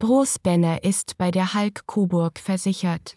Bruce Benner ist bei der Halk Coburg versichert.